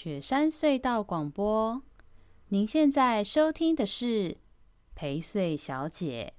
雪山隧道广播，您现在收听的是陪睡小姐。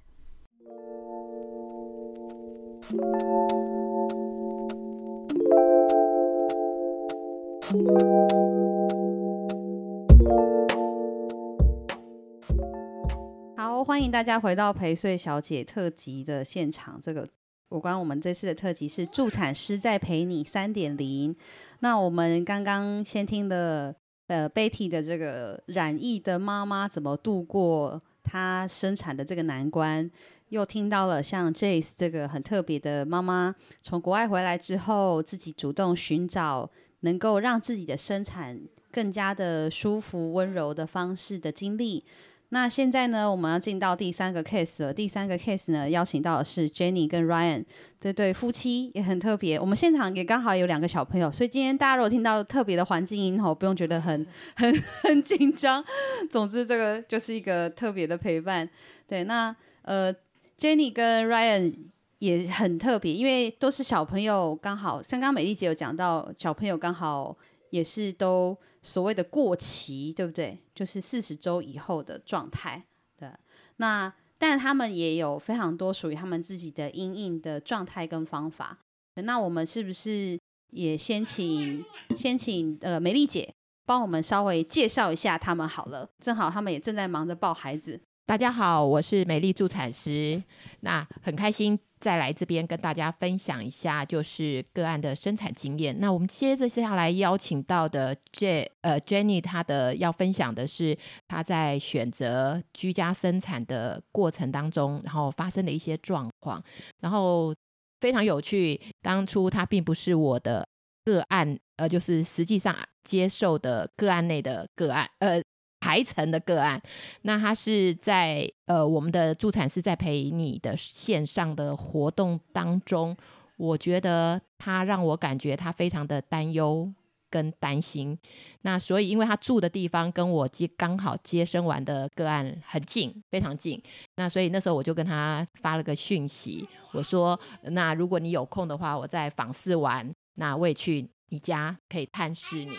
好，欢迎大家回到陪睡小姐特辑的现场。这个，有关我们这次的特辑是助产师在陪你三点零。那我们刚刚先听的，呃，Betty 的这个染疫的妈妈怎么度过她生产的这个难关，又听到了像 Jace 这个很特别的妈妈，从国外回来之后，自己主动寻找能够让自己的生产更加的舒服、温柔的方式的经历。那现在呢，我们要进到第三个 case 了。第三个 case 呢，邀请到的是 Jenny 跟 Ryan 这对夫妻，也很特别。我们现场也刚好有两个小朋友，所以今天大家如果听到特别的环境音吼，不用觉得很很 很紧张。总之，这个就是一个特别的陪伴。对，那呃，Jenny 跟 Ryan 也很特别，因为都是小朋友，刚好像刚刚美丽姐有讲到，小朋友刚好也是都。所谓的过期，对不对？就是四十周以后的状态。对，那但他们也有非常多属于他们自己的阴影的状态跟方法。那我们是不是也先请先请呃美丽姐帮我们稍微介绍一下他们好了？正好他们也正在忙着抱孩子。大家好，我是美丽助产师。那很开心。再来这边跟大家分享一下，就是个案的生产经验。那我们接着接下来邀请到的 J 呃 Jenny，她的要分享的是她在选择居家生产的过程当中，然后发生的一些状况。然后非常有趣，当初她并不是我的个案，呃，就是实际上接受的个案内的个案，呃。排程的个案，那他是在呃我们的助产师在陪你的线上的活动当中，我觉得他让我感觉他非常的担忧跟担心。那所以因为他住的地方跟我接刚好接生完的个案很近，非常近。那所以那时候我就跟他发了个讯息，我说：那如果你有空的话，我在访视完，那我也去。你家可以探视你，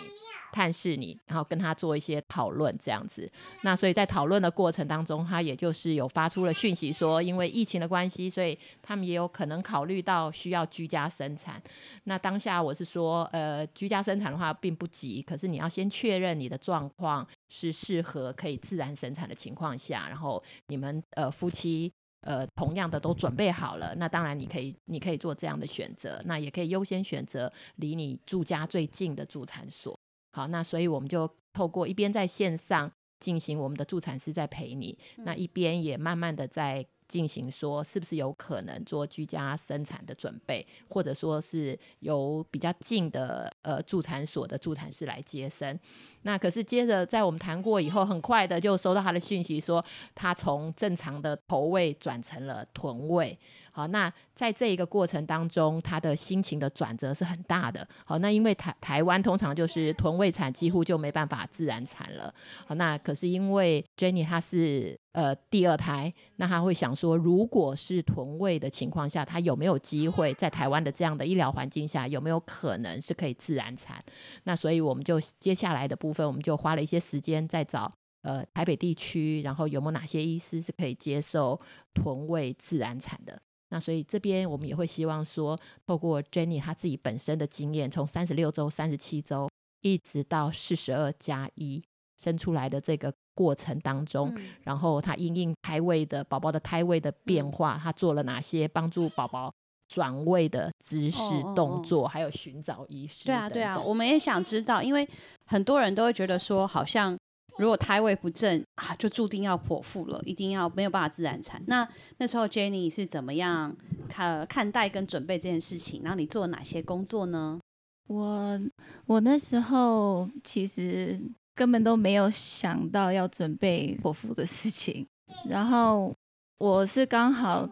探视你，然后跟他做一些讨论，这样子。那所以在讨论的过程当中，他也就是有发出了讯息说，因为疫情的关系，所以他们也有可能考虑到需要居家生产。那当下我是说，呃，居家生产的话并不急，可是你要先确认你的状况是适合可以自然生产的情况下，然后你们呃夫妻。呃，同样的都准备好了，那当然你可以，你可以做这样的选择，那也可以优先选择离你住家最近的助产所。好，那所以我们就透过一边在线上进行我们的助产师在陪你，那一边也慢慢的在。进行说是不是有可能做居家生产的准备，或者说是由比较近的呃助产所的助产士来接生。那可是接着在我们谈过以后，很快的就收到他的讯息说，他从正常的头位转成了臀位。好，那在这一个过程当中，他的心情的转折是很大的。好，那因为台台湾通常就是臀位产几乎就没办法自然产了。好，那可是因为 Jenny 她是呃第二胎，那她会想说，如果是臀位的情况下，她有没有机会在台湾的这样的医疗环境下，有没有可能是可以自然产？那所以我们就接下来的部分，我们就花了一些时间在找呃台北地区，然后有没有哪些医师是可以接受臀位自然产的。那所以这边我们也会希望说，透过 Jenny 她自己本身的经验，从三十六周、三十七周一直到四十二加一生出来的这个过程当中，嗯、然后她因应胎位的宝宝的胎位的变化，她、嗯、做了哪些帮助宝宝转位的姿势动作，还有寻找医师。对啊，对啊，我们也想知道，因为很多人都会觉得说，好像。如果胎位不正啊，就注定要剖腹了，一定要没有办法自然产。那那时候 Jenny 是怎么样看看待跟准备这件事情？然后你做了哪些工作呢？我我那时候其实根本都没有想到要准备剖腹的事情。然后我是刚好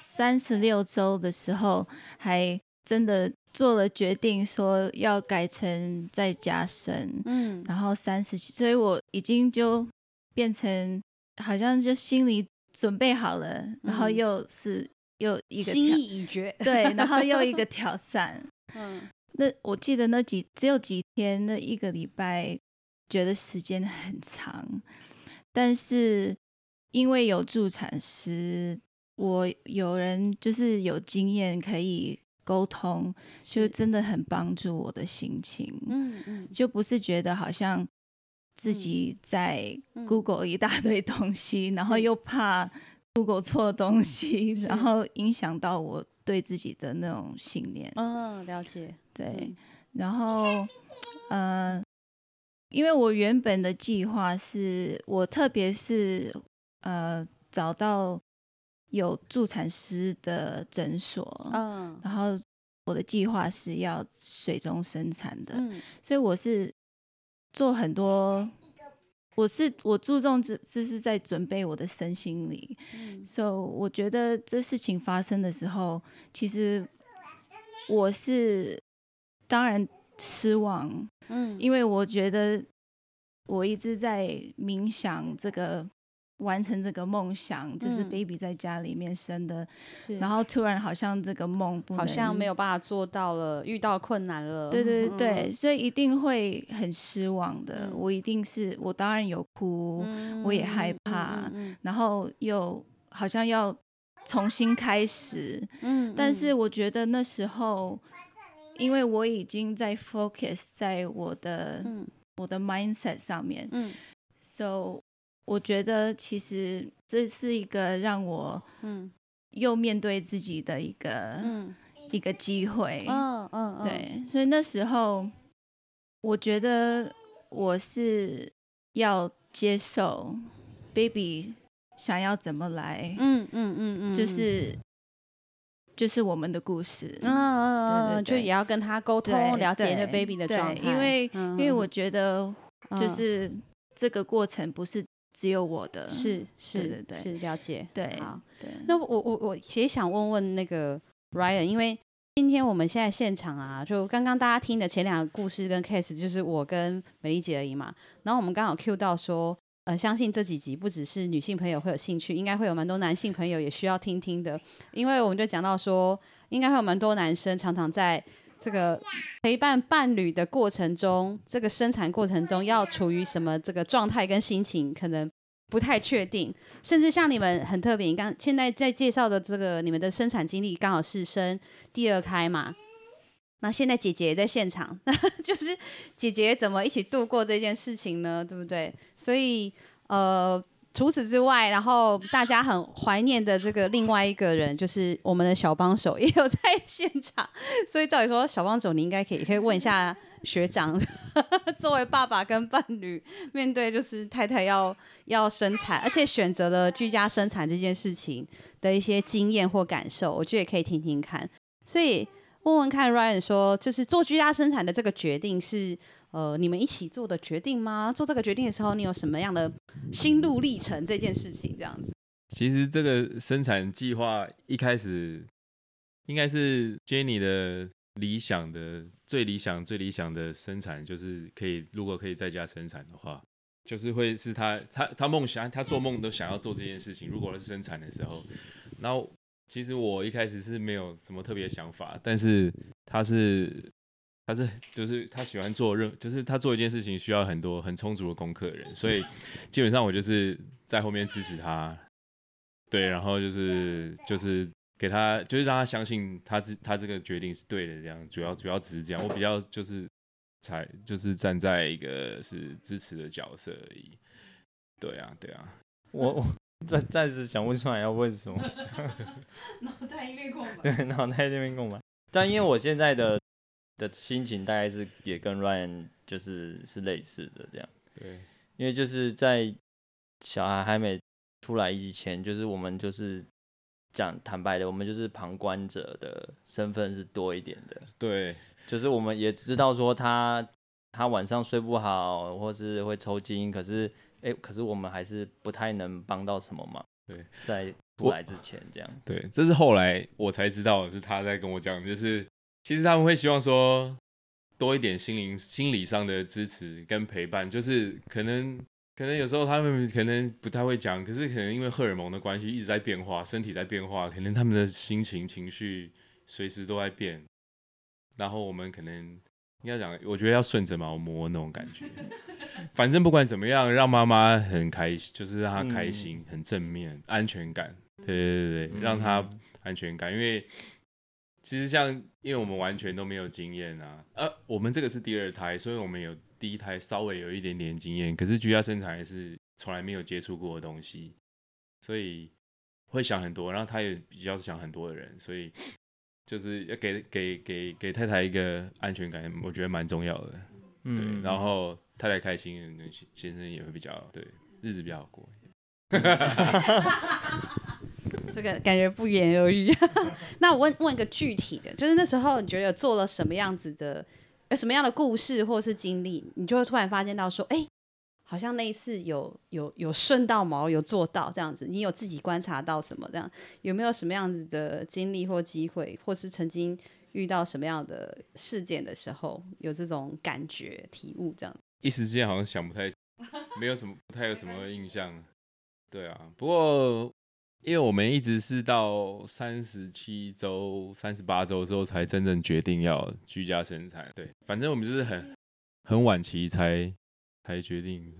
三十六周的时候，还真的。做了决定，说要改成在家生，嗯，然后三十七，所以我已经就变成好像就心里准备好了，嗯、然后又是又一个心意已决，对，然后又一个 挑战，嗯，那我记得那几只有几天，那一个礼拜觉得时间很长，但是因为有助产师，我有人就是有经验可以沟通，就真的很帮助我的心情。嗯嗯，就不是觉得好像自己在 Google 一大堆东西，然后又怕 Google 错东西，然后影响到我。对自己的那种信念，嗯，了解，对，然后，呃，因为我原本的计划是我特别是呃找到有助产师的诊所，嗯，然后我的计划是要水中生产的，嗯，所以我是做很多。我是我注重这这是在准备我的身心灵，嗯，所以，so, 我觉得这事情发生的时候，其实我是当然失望，嗯，因为我觉得我一直在冥想这个。完成这个梦想，就是 baby 在家里面生的，嗯、然后突然好像这个梦好像没有办法做到了，遇到困难了。对对对，嗯、所以一定会很失望的。嗯、我一定是我当然有哭，嗯、我也害怕，然后又好像要重新开始。嗯，但是我觉得那时候，因为我已经在 focus 在我的、嗯、我的 mindset 上面，嗯，so。我觉得其实这是一个让我嗯。又面对自己的一个嗯。一个机会，嗯嗯对，所以那时候我觉得我是要接受 baby 想要怎么来，嗯嗯嗯嗯，就是就是我们的故事，嗯嗯嗯，就也要跟他沟通，了解那 baby 的状态，因为因为我觉得就是这个过程不是。只有我的是是对对对是了解对好对。那我我我也想问问那个 Ryan，因为今天我们现在现场啊，就刚刚大家听的前两个故事跟 case，就是我跟美丽姐而已嘛。然后我们刚好 cue 到说，呃，相信这几集不只是女性朋友会有兴趣，应该会有蛮多男性朋友也需要听听的。因为我们就讲到说，应该会有蛮多男生常常在这个陪伴伴侣的过程中，这个生产过程中要处于什么这个状态跟心情，可能不太确定。甚至像你们很特别，刚现在在介绍的这个你们的生产经历，刚好是生第二胎嘛？那现在姐姐在现场，就是姐姐怎么一起度过这件事情呢？对不对？所以呃。除此之外，然后大家很怀念的这个另外一个人，就是我们的小帮手也有在现场。所以照理说，小帮手你应该可以可以问一下学长，作为爸爸跟伴侣，面对就是太太要要生产，而且选择了居家生产这件事情的一些经验或感受，我觉得也可以听听看。所以问问看，Ryan 说，就是做居家生产的这个决定是。呃，你们一起做的决定吗？做这个决定的时候，你有什么样的心路历程？这件事情这样子。其实这个生产计划一开始应该是 Jenny 的理想的最理想、最理想的生产，就是可以如果可以在家生产的话，就是会是他他他梦想，他做梦都想要做这件事情。如果是生产的时候，然后其实我一开始是没有什么特别想法，但是他是。他是就是他喜欢做任，就是他做一件事情需要很多很充足的功课的人，所以基本上我就是在后面支持他，对，然后就是就是给他，就是让他相信他这他这个决定是对的，这样主要主要只是这样，我比较就是才就是站在一个是支持的角色而已，对啊对啊，我我暂暂时想不出来要问什么，脑袋一片空白，对，脑袋一片空白，但因为我现在的。的心情大概是也跟 Ryan 就是是类似的这样，对，因为就是在小孩还没出来以前，就是我们就是讲坦白的，我们就是旁观者的身份是多一点的，对，就是我们也知道说他他晚上睡不好，或是会抽筋，可是哎、欸，可是我们还是不太能帮到什么忙，对，在。出来之前这样，对，这是后来我才知道是他在跟我讲，就是。其实他们会希望说多一点心灵、心理上的支持跟陪伴，就是可能可能有时候他们可能不太会讲，可是可能因为荷尔蒙的关系一直在变化，身体在变化，可能他们的心情、情绪随时都在变。然后我们可能应该讲，我觉得要顺着毛摸那种感觉。反正不管怎么样，让妈妈很开心，就是让她开心，嗯、很正面，安全感。对对对对，让她安全感。因为其实像，因为我们完全都没有经验啊，呃，我们这个是第二胎，所以我们有第一胎稍微有一点点经验，可是居家生产还是从来没有接触过的东西，所以会想很多。然后他也比较想很多的人，所以。就是要给给给给太太一个安全感，我觉得蛮重要的。嗯，对，然后太太开心，先生也会比较对日子比较好过。这个感觉不言而喻。那我问问一个具体的，就是那时候你觉得做了什么样子的，有什么样的故事或是经历，你就会突然发现到说，哎。好像那一次有有有顺到毛，有做到这样子。你有自己观察到什么？这样有没有什么样子的经历或机会，或是曾经遇到什么样的事件的时候，有这种感觉体悟？这样一时之间好像想不太，没有什么不太有什么印象。对啊，不过因为我们一直是到三十七周、三十八周之后才真正决定要居家生产。对，反正我们就是很很晚期才。才决定，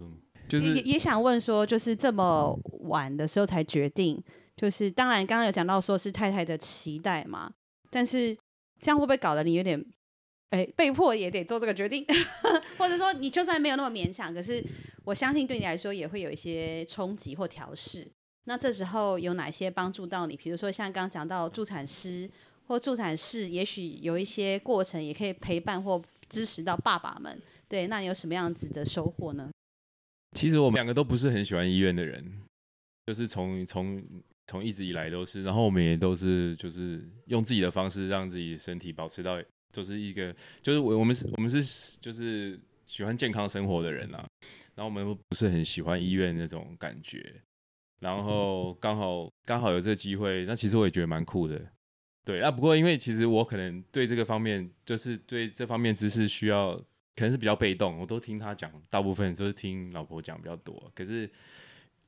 就是也也想问说，就是这么晚的时候才决定，就是当然刚刚有讲到说是太太的期待嘛，但是这样会不会搞得你有点，哎、被迫也得做这个决定，或者说你就算没有那么勉强，可是我相信对你来说也会有一些冲击或调试。那这时候有哪些帮助到你？比如说像刚刚讲到助产师或助产士，也许有一些过程也可以陪伴或支持到爸爸们。对，那你有什么样子的收获呢？其实我们两个都不是很喜欢医院的人，就是从从从一直以来都是，然后我们也都是就是用自己的方式让自己身体保持到，就是一个就是我我们是我们是就是喜欢健康生活的人啊，然后我们不是很喜欢医院那种感觉，然后刚好刚好有这个机会，那其实我也觉得蛮酷的，对，那不过因为其实我可能对这个方面就是对这方面知识需要。可能是比较被动，我都听他讲，大部分都是听老婆讲比较多。可是，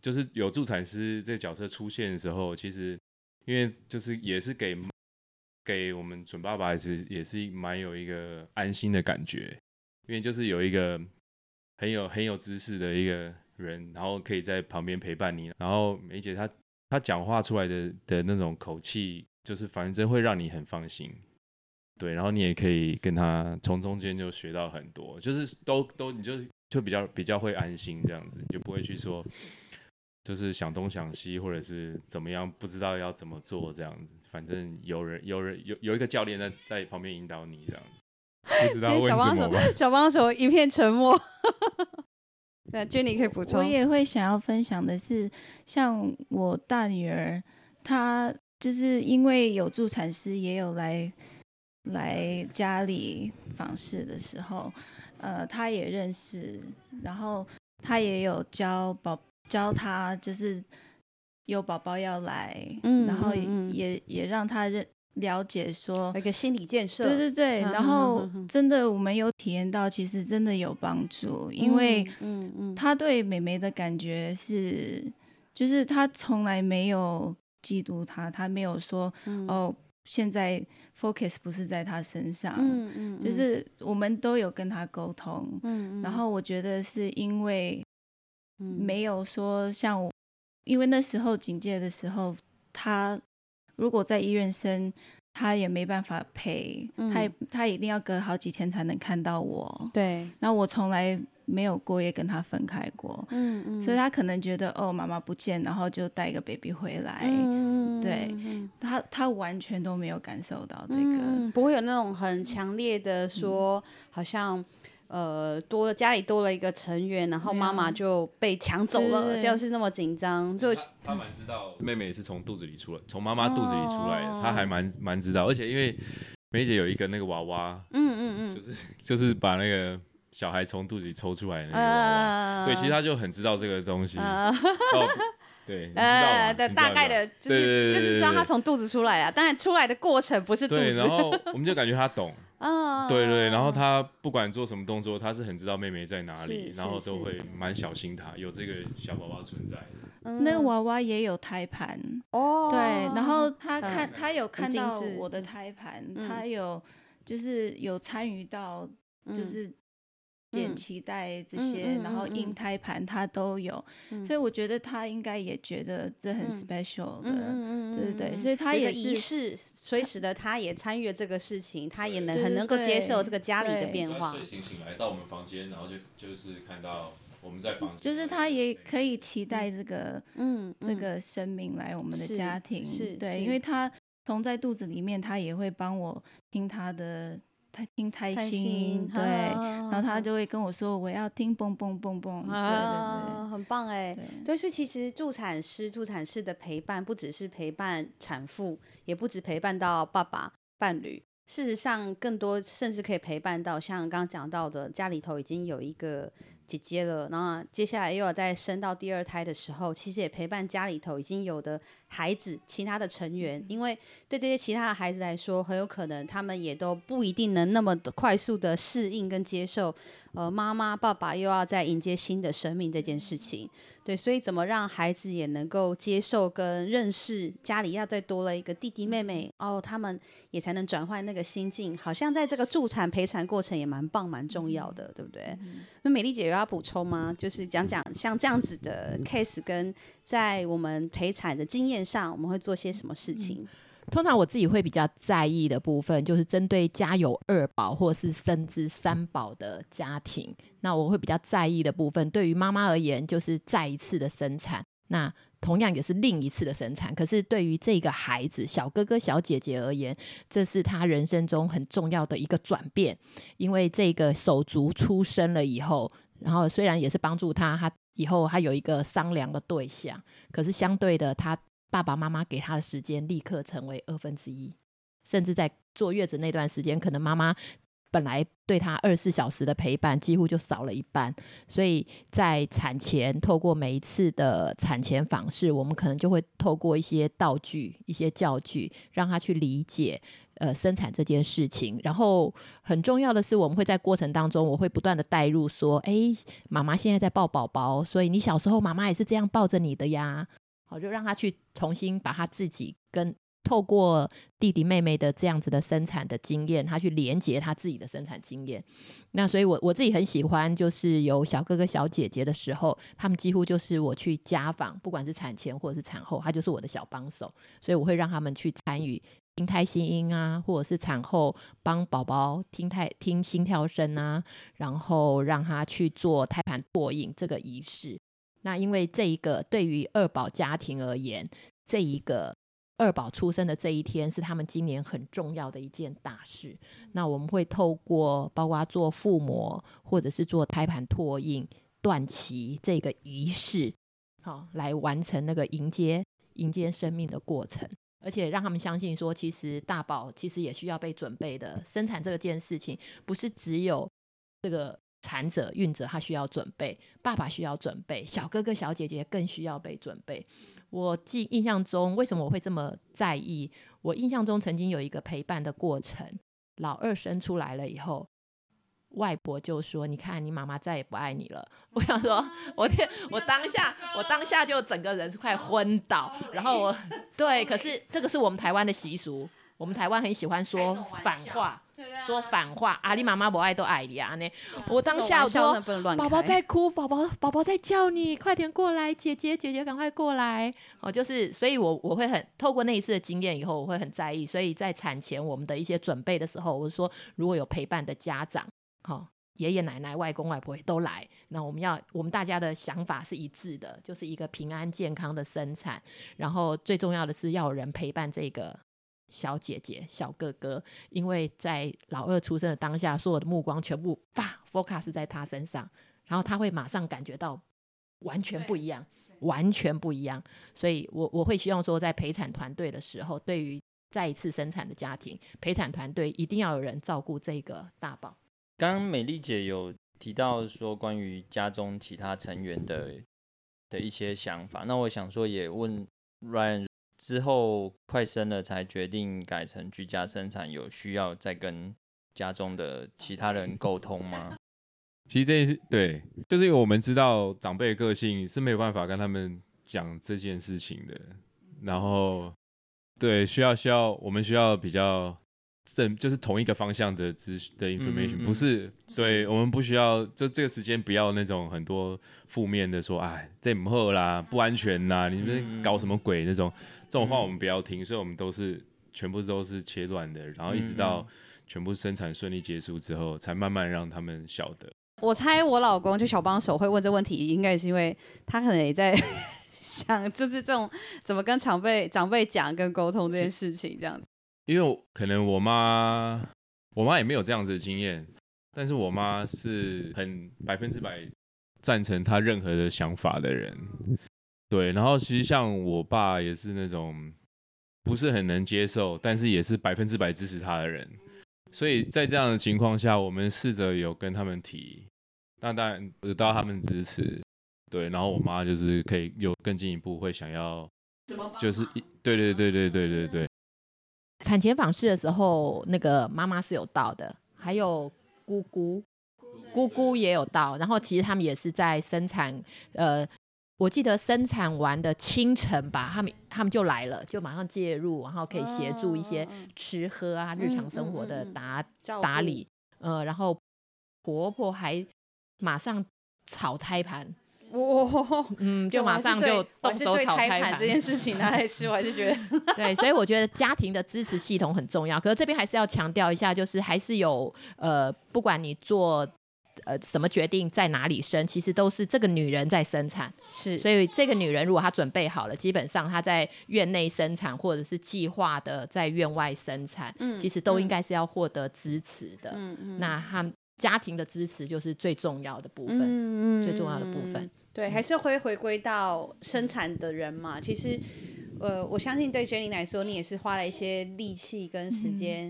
就是有助产师这个角色出现的时候，其实因为就是也是给给我们准爸爸也是也是蛮有一个安心的感觉，因为就是有一个很有很有知识的一个人，然后可以在旁边陪伴你。然后梅姐她她讲话出来的的那种口气，就是反正会让你很放心。对，然后你也可以跟她从中间就学到很多，就是都都你就就比较比较会安心这样子，你就不会去说就是想东想西或者是怎么样，不知道要怎么做这样子。反正有人有人有有一个教练在在旁边引导你这样子，不知道为什么？小帮手，小帮手一片沉默。那 Jenny 可以补充。我也会想要分享的是，像我大女儿，她就是因为有助产师，也有来。来家里访视的时候，呃，她也认识，然后她也有教宝教她，就是有宝宝要来，嗯、然后也、嗯、也，也让她认了解说一个心理建设，对对对，然后真的我们有体验到，其实真的有帮助，因为嗯嗯，他对妹妹的感觉是，就是他从来没有嫉妒她，他没有说、嗯、哦。现在 focus 不是在他身上，嗯嗯嗯、就是我们都有跟他沟通，嗯嗯、然后我觉得是因为没有说像我，因为那时候警戒的时候，他如果在医院生，他也没办法陪，嗯、他也他一定要隔好几天才能看到我，对，那我从来。没有过夜跟他分开过，嗯嗯，所以他可能觉得哦，妈妈不见，然后就带一个 baby 回来，嗯、对他他完全都没有感受到这个，嗯、不会有那种很强烈的说，嗯、好像呃多了家里多了一个成员，然后妈妈就被抢走了，就是那么紧张。就他他蛮知道妹妹是从肚子里出来，从妈妈肚子里出来的，哦、他还蛮蛮知道，而且因为梅姐有一个那个娃娃，嗯嗯嗯，就是就是把那个。小孩从肚子里抽出来的那个娃娃，uh, 对，其实他就很知道这个东西，uh, 哦、对，呃，的大概的，就是就是知道他从肚子出来啊，但出来的过程不是肚子。对，然后我们就感觉他懂，嗯，uh, 对对，然后他不管做什么动作，他是很知道妹妹在哪里，然后都会蛮小心他有这个小宝宝存在。那个娃娃也有胎盘哦，对，然后他看他有看到我的胎盘，他有。就是有参与到，就是。减脐带这些，然后硬胎盘他都有，嗯、所以我觉得他应该也觉得这很 special 的，嗯、对对对，所以他也仪式，所以使得他也参与了这个事情，他也能很能够接受这个家里的变化。睡醒醒来到我们房间，然后就就是看到我们在房间，就是他也可以期待这个嗯这个生命来我们的家庭，是对，因为他从在肚子里面，他也会帮我听他的。他听胎心，对，然后他就会跟我说，我要听蹦蹦蹦蹦，对对。对，很棒哎，对，所以其实助产师、助产士的陪伴，不只是陪伴产妇，也不止陪伴到爸爸、伴侣，事实上更多甚至可以陪伴到像刚刚讲到的，家里头已经有一个。姐姐了，然后接下来又要再生到第二胎的时候，其实也陪伴家里头已经有的孩子，其他的成员，因为对这些其他的孩子来说，很有可能他们也都不一定能那么快速的适应跟接受，呃，妈妈爸爸又要再迎接新的生命这件事情。对，所以怎么让孩子也能够接受跟认识家里要再多了一个弟弟妹妹哦，他们也才能转换那个心境，好像在这个助产陪产过程也蛮棒蛮重要的，对不对？那美丽姐有要补充吗？就是讲讲像这样子的 case 跟在我们陪产的经验上，我们会做些什么事情？通常我自己会比较在意的部分，就是针对家有二宝或是甚至三宝的家庭，那我会比较在意的部分，对于妈妈而言，就是再一次的生产，那同样也是另一次的生产。可是对于这个孩子，小哥哥小姐姐而言，这是他人生中很重要的一个转变，因为这个手足出生了以后，然后虽然也是帮助他，他以后他有一个商量的对象，可是相对的他。爸爸妈妈给他的时间立刻成为二分之一，甚至在坐月子那段时间，可能妈妈本来对他二十四小时的陪伴几乎就少了一半。所以在产前，透过每一次的产前访视，我们可能就会透过一些道具、一些教具，让他去理解呃生产这件事情。然后很重要的是，我们会在过程当中，我会不断的带入说：“哎，妈妈现在在抱宝宝，所以你小时候妈妈也是这样抱着你的呀。”好，就让他去重新把他自己跟透过弟弟妹妹的这样子的生产的经验，他去连接他自己的生产经验。那所以我，我自己很喜欢，就是有小哥哥小姐姐的时候，他们几乎就是我去家访，不管是产前或者是产后，他就是我的小帮手。所以我会让他们去参与听胎心音啊，或者是产后帮宝宝听胎听心跳声啊，然后让他去做胎盘拓印这个仪式。那因为这一个对于二宝家庭而言，这一个二宝出生的这一天是他们今年很重要的一件大事。那我们会透过包括做腹膜或者是做胎盘拓印、断脐这个仪式，好来完成那个迎接迎接生命的过程，而且让他们相信说，其实大宝其实也需要被准备的。生产这件事情不是只有这个。产者、孕者，他需要准备；爸爸需要准备；小哥哥、小姐姐更需要被准备。我记印象中，为什么我会这么在意？我印象中曾经有一个陪伴的过程，老二生出来了以后，外婆就说：“你看，你妈妈再也不爱你了。”我想说，我天，我当下，我当下就整个人是快昏倒。然后我，对，可是这个是我们台湾的习俗，我们台湾很喜欢说反话。说反话，阿里妈妈不爱都爱你啊！呢，我当下我说，宝宝在哭，宝宝宝宝在叫你，快点过来，姐姐姐姐赶快过来。哦，就是，所以我我会很透过那一次的经验以后，我会很在意。所以在产前我们的一些准备的时候，我说如果有陪伴的家长，好爷爷奶奶、外公外婆都来，那我们要我们大家的想法是一致的，就是一个平安健康的生产。然后最重要的是要有人陪伴这个。小姐姐、小哥哥，因为在老二出生的当下，所有的目光全部发 focus 在他身上，然后他会马上感觉到完全不一样，完全不一样。所以我我会希望说，在陪产团队的时候，对于再一次生产的家庭，陪产团队一定要有人照顾这个大宝。刚刚美丽姐有提到说，关于家中其他成员的的一些想法，那我想说也问 Ryan。之后快生了才决定改成居家生产，有需要再跟家中的其他人沟通吗？其实这件事对，就是因为我们知道长辈的个性是没有办法跟他们讲这件事情的，然后对需要需要我们需要比较这就是同一个方向的知识的 information，、嗯嗯、不是对我们不需要就这个时间不要那种很多负面的说，哎，这不好啦，不安全呐，你们搞什么鬼那种这种话我们不要听，所以我们都是全部都是切断的，然后一直到全部生产顺利结束之后，才慢慢让他们晓得。我猜我老公就小帮手会问这问题，应该是因为他可能也在 想，就是这种怎么跟长辈长辈讲跟沟通这件事情这样子。因为可能我妈，我妈也没有这样子的经验，但是我妈是很百分之百赞成她任何的想法的人，对。然后其实像我爸也是那种不是很能接受，但是也是百分之百支持他的人。所以在这样的情况下，我们试着有跟他们提，那当然得到他们支持，对。然后我妈就是可以有更进一步会想要，就是一对对对对对对对。产前访视的时候，那个妈妈是有到的，还有姑姑，姑姑也有到。然后其实他们也是在生产，呃，我记得生产完的清晨吧，他们他们就来了，就马上介入，然后可以协助一些吃喝啊、日常生活的打打理，呃，然后婆婆还马上炒胎盘。哇，嗯，就马上就动手炒开盘这件事情拿来吃，我还是觉得 对，所以我觉得家庭的支持系统很重要。可是这边还是要强调一下，就是还是有呃，不管你做呃什么决定，在哪里生，其实都是这个女人在生产。是，所以这个女人如果她准备好了，基本上她在院内生产，或者是计划的在院外生产，嗯，其实都应该是要获得支持的。嗯嗯，那她家庭的支持就是最重要的部分，嗯嗯，最重要的部分。对，还是会回归到生产的人嘛。其实，呃，我相信对 Jenny 来说，你也是花了一些力气跟时间，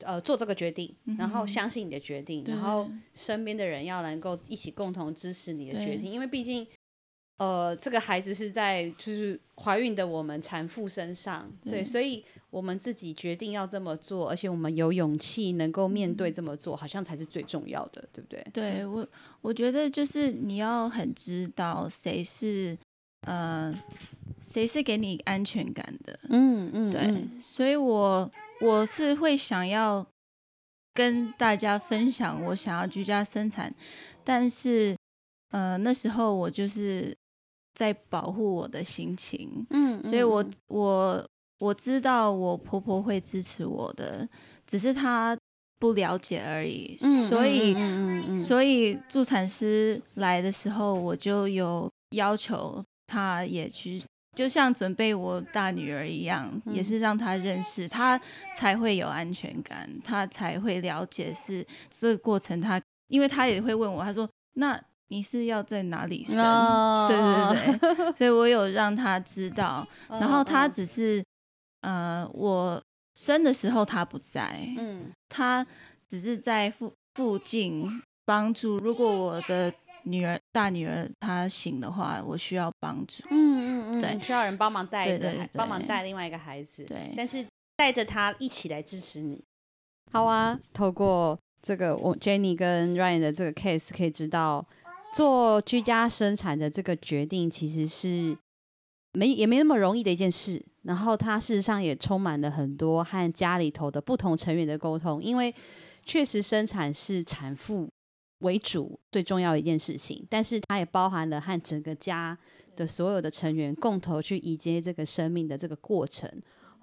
嗯、呃，做这个决定，然后相信你的决定，然后身边的人要能够一起共同支持你的决定，因为毕竟。呃，这个孩子是在就是怀孕的我们产妇身上，对，对，所以我们自己决定要这么做，而且我们有勇气能够面对这么做，好像才是最重要的，对不对？对我，我觉得就是你要很知道谁是，呃，谁是给你安全感的，嗯嗯，对，所以我我是会想要跟大家分享我想要居家生产，但是呃那时候我就是。在保护我的心情，嗯，所以我我我知道我婆婆会支持我的，只是她不了解而已，嗯，所以，嗯嗯嗯，所以助产师来的时候，我就有要求她也去，就像准备我大女儿一样，嗯，也是让她认识，她才会有安全感，她才会了解是这个过程，她因为她也会问我，她说那。你是要在哪里生？Oh. 对对对，所以我有让他知道，然后他只是，oh. 呃，我生的时候他不在，嗯，他只是在附附近帮助。如果我的女儿大女儿她醒的话，我需要帮助，嗯嗯嗯，对，需要人帮忙带着，帮忙带另外一个孩子，对，但是带着他一起来支持你。好啊，透过这个我 Jenny 跟 Ryan 的这个 case 可以知道。做居家生产的这个决定，其实是没也没那么容易的一件事。然后，它事实上也充满了很多和家里头的不同成员的沟通，因为确实生产是产妇为主最重要一件事情，但是它也包含了和整个家的所有的成员共同去迎接这个生命的这个过程，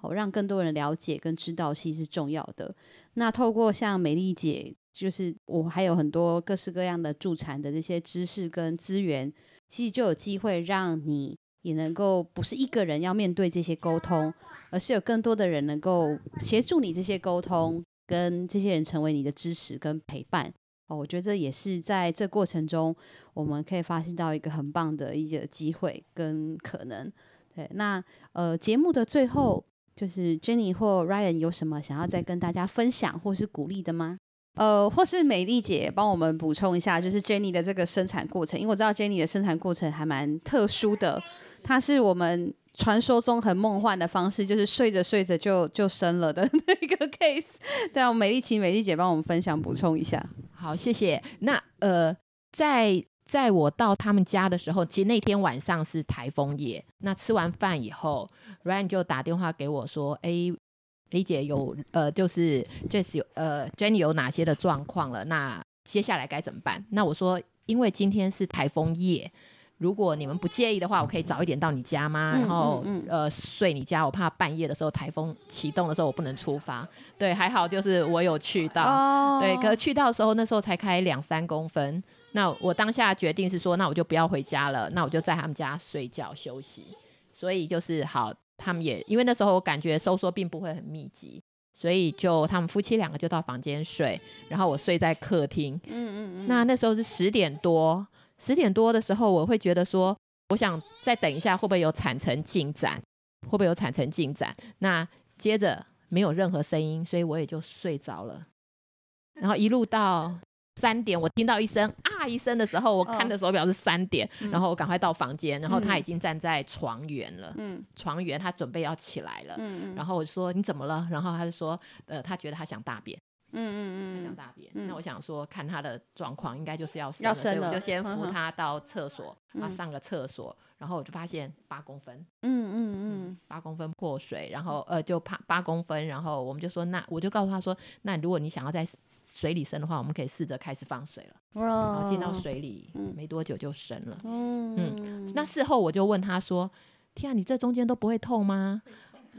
哦，让更多人了解跟知道，其实是重要的。那透过像美丽姐。就是我还有很多各式各样的助产的这些知识跟资源，其实就有机会让你也能够不是一个人要面对这些沟通，而是有更多的人能够协助你这些沟通，跟这些人成为你的支持跟陪伴。哦，我觉得这也是在这过程中我们可以发现到一个很棒的一个机会跟可能。对，那呃节目的最后，就是 Jenny 或 Ryan 有什么想要再跟大家分享或是鼓励的吗？呃，或是美丽姐帮我们补充一下，就是 Jenny 的这个生产过程，因为我知道 Jenny 的生产过程还蛮特殊的，它是我们传说中很梦幻的方式，就是睡着睡着就就生了的 那个 case。对啊，美丽请美丽姐帮我们分享补充一下。好，谢谢。那呃，在在我到他们家的时候，其实那天晚上是台风夜。那吃完饭以后，Ryan 就打电话给我说：“哎。”理解有呃，就是 Jess 有呃 Jenny 有哪些的状况了？那接下来该怎么办？那我说，因为今天是台风夜。如果你们不介意的话，我可以早一点到你家吗？嗯、然后、嗯嗯、呃睡你家，我怕半夜的时候台风启动的时候我不能出发。对，还好就是我有去到。哦、对，可是去到的时候那时候才开两三公分。那我当下决定是说，那我就不要回家了，那我就在他们家睡觉休息。所以就是好，他们也因为那时候我感觉收缩并不会很密集，所以就他们夫妻两个就到房间睡，然后我睡在客厅。嗯嗯嗯。那那时候是十点多。十点多的时候，我会觉得说，我想再等一下，会不会有产程进展？会不会有产程进展？那接着没有任何声音，所以我也就睡着了。然后一路到三点，我听到一声啊一声的时候，我看的手表是三点，哦、然后我赶快到房间，然后他已经站在床缘了。嗯，床缘他准备要起来了。嗯嗯，然后我说你怎么了？然后他就说，呃，他觉得他想大便。嗯嗯嗯，想大便，嗯、那我想说，看他的状况，应该就是要生了，生了，所以我就先扶他到厕所，嗯、他上个厕所，然后我就发现八公分，嗯嗯嗯，八公分破水，然后呃就怕八公分，然后我们就说，那我就告诉他说，那如果你想要在水里生的话，我们可以试着开始放水了，哇然后进到水里，没多久就生了，嗯。嗯，那事后我就问他说，天啊，你这中间都不会痛吗？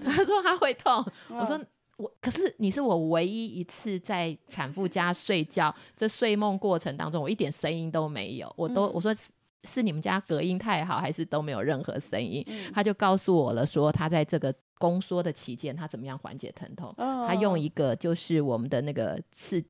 他说他会痛，我说。我可是你是我唯一一次在产妇家睡觉，这睡梦过程当中，我一点声音都没有。我都我说是是你们家隔音太好，还是都没有任何声音？嗯、他就告诉我了，说他在这个宫缩的期间，他怎么样缓解疼痛？哦、他用一个就是我们的那个是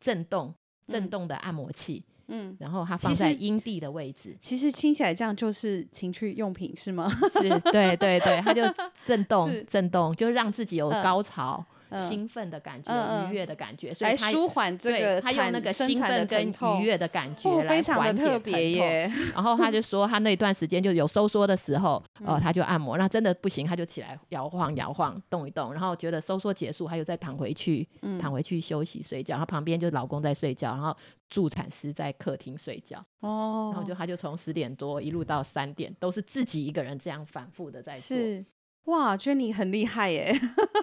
震动震动的按摩器。嗯嗯，然后它放在阴蒂的位置。其实，听起来这样就是情趣用品是吗？是，对对对，它就震动震动，就让自己有高潮。嗯兴奋的感觉，愉悦的感觉，所以他舒缓这个他用那个兴奋跟愉悦的感觉来缓解疼痛。特别耶。然后他就说，他那段时间就有收缩的时候，呃，他就按摩，那真的不行，他就起来摇晃摇晃，动一动，然后觉得收缩结束，他又再躺回去，躺回去休息睡觉。他旁边就老公在睡觉，然后助产师在客厅睡觉。哦。然后就他就从十点多一路到三点，都是自己一个人这样反复的在做。哇，觉得你很厉害耶！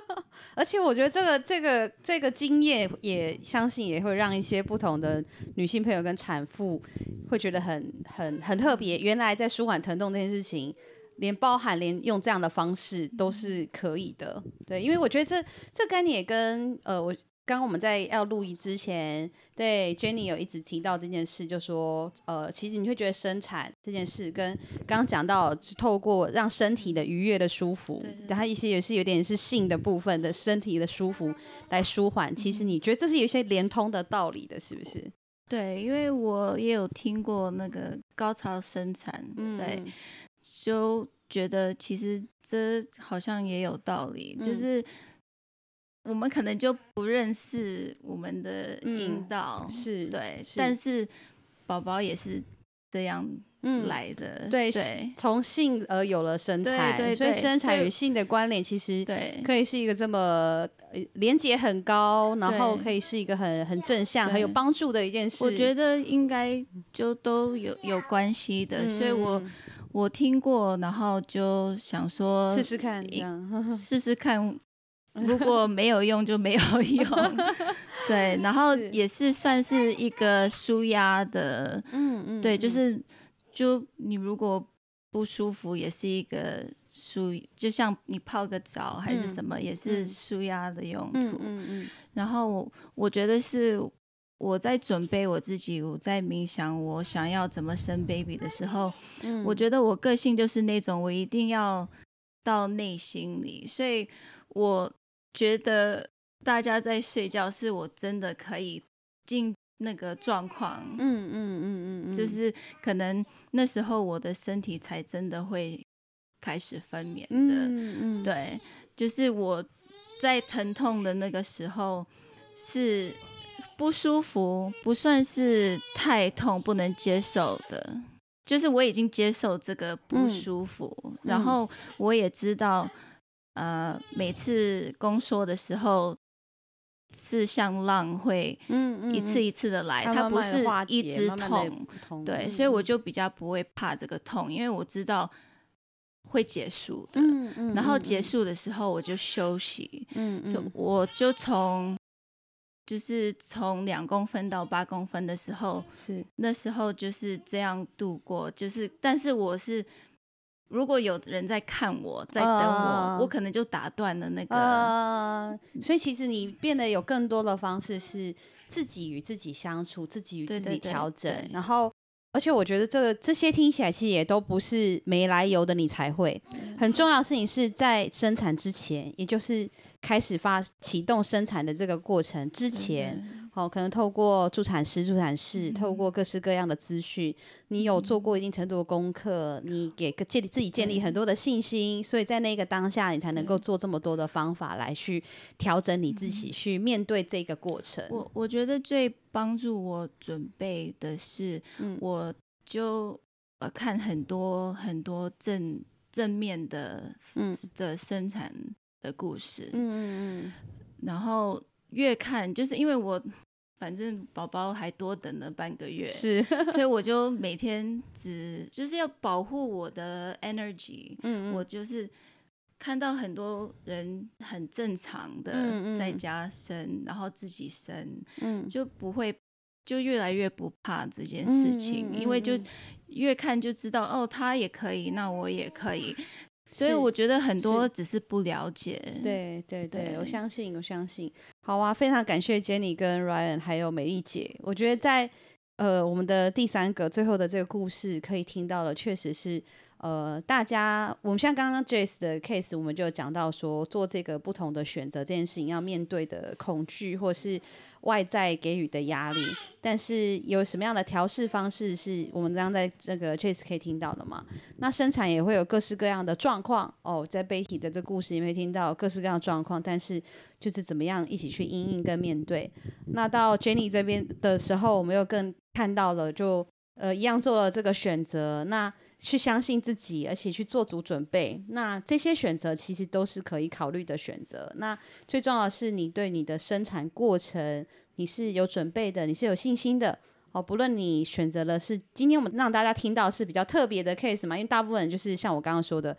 而且我觉得这个这个这个经验也相信也会让一些不同的女性朋友跟产妇会觉得很很很特别。原来在舒缓疼痛这件事情，连包含连用这样的方式都是可以的。对，因为我觉得这这概念也跟呃我。刚刚我们在要录音之前，对 Jenny 有一直提到这件事，就说，呃，其实你会觉得生产这件事跟刚刚讲到，透过让身体的愉悦的舒服，然后一些也是有点是性的部分的身体的舒服来舒缓。其实你觉得这是有一些连通的道理的，是不是？对，因为我也有听过那个高潮生产，嗯、对，就觉得其实这好像也有道理，嗯、就是。我们可能就不认识我们的阴道，嗯、是对，是但是宝宝也是这样来的，嗯、对，从性而有了身材，对对对，所以身材与性的关联其实对可以是一个这么连结很高，然后可以是一个很很正向、很有帮助的一件事。我觉得应该就都有有关系的，嗯、所以我我听过，然后就想说试试看，试试看。如果没有用就没有用，对，然后也是算是一个舒压的，嗯嗯，对，就是就你如果不舒服，也是一个舒，就像你泡个澡还是什么，也是舒压的用途，嗯嗯嗯。然后我觉得是我在准备我自己，我在冥想我想要怎么生 baby 的时候，我觉得我个性就是那种我一定要到内心里，所以我。觉得大家在睡觉，是我真的可以进那个状况，嗯嗯嗯嗯，就是可能那时候我的身体才真的会开始分娩的，嗯嗯，对，就是我在疼痛的那个时候是不舒服，不算是太痛不能接受的，就是我已经接受这个不舒服，嗯，然后我也知道。呃，每次宫缩的时候是像浪会，一次一次的来，它不是一直痛，慢慢对，嗯、所以我就比较不会怕这个痛，因为我知道会结束的。嗯嗯，然后结束的时候我就休息。嗯嗯，就我就从就是从两公分到八公分的时候，是那时候就是这样度过。就是，但是我是如果有人在看我，在等我，呃、我可能就打断了那个。呃，所以其实你变得有更多的方式是自己与自己相处，自己与自己调整，对对对，然后。而且我觉得这个这些听起来其实也都不是没来由的，你才会很重要的事情是在生产之前，也就是开始发启动生产的这个过程之前，好、哦，可能透过助产师、助产士，透过各式各样的资讯，你有做过一定程度的功课，你给建立自己建立很多的信心，所以在那个当下，你才能够做这么多的方法来去调整你自己，去面对这个过程。我我觉得最。帮助我准备的是，嗯、我就呃看很多很多正正面的，嗯。的生产的故事，嗯嗯嗯，然后越看就是因为我反正宝宝还多等了半个月，是，所以我就每天只就是要保护我的 energy，嗯嗯，我就是。看到很多人很正常的在家生，嗯嗯，然后自己生，嗯，就不会就越来越不怕这件事情，嗯嗯嗯，因为就越看就知道哦，他也可以，那我也可以，所以我觉得很多只是不了解。对对对，对，我相信，我相信。好啊，非常感谢 Jenny 跟 Ryan 还有美丽姐。我觉得在呃我们的第三个最后的这个故事可以听到的，确实是。呃，大家，我们像刚刚 Jess 的 case，我们就讲到说，做这个不同的选择这件事情要面对的恐惧，或是外在给予的压力。但是有什么样的调试方式，是我们刚刚在那个 Chase 可以听到的吗？那生产也会有各式各样的状况哦，在 Betty 的这故事里面听到各式各样状况，但是就是怎么样一起去应应跟面对。那到 Jenny 这边的时候，我们又更看到了，就呃一样做了这个选择。那去相信自己，而且去做足准备。那这些选择其实都是可以考虑的选择。那最重要的是，你对你的生产过程你是有准备的，你是有信心的。哦，不论你选择的是今天我们让大家听到是比较特别的 case 嘛，因为大部分人就是像我刚刚说的，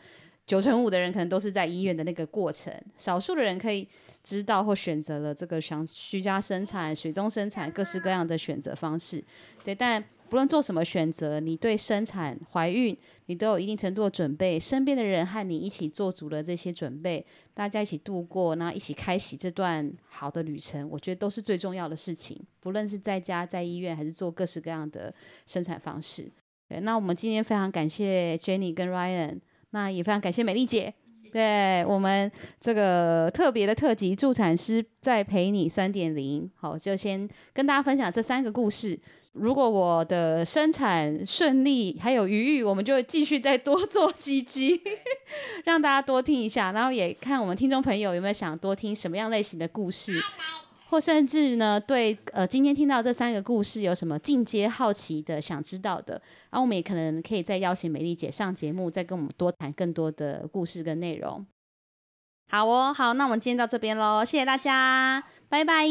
九成五的人可能都是在医院的那个过程，少数的人可以知道或选择了这个像居家生产、水中生产，各式各样的选择方式。对，但。不论做什么选择，你对生产、怀孕，你都有一定程度的准备。身边的人和你一起做足了这些准备，大家一起度过，然后一起开启这段好的旅程，我觉得都是最重要的事情。不论是在家、在医院，还是做各式各样的生产方式。对，那我们今天非常感谢 Jenny 跟 Ryan，那也非常感谢美丽姐。对我们这个特别的特辑，助产师在陪你三点零。好，就先跟大家分享这三个故事。如果我的生产顺利还有余裕，我们就会继续再多做几集，让大家多听一下，然后也看我们听众朋友有没有想多听什么样类型的故事，或甚至呢对呃今天听到这三个故事有什么进阶好奇的想知道的，然后我们也可能可以再邀请美丽姐上节目，再跟我们多谈更多的故事跟内容。好哦，好，那我们今天到这边喽，谢谢大家，拜拜。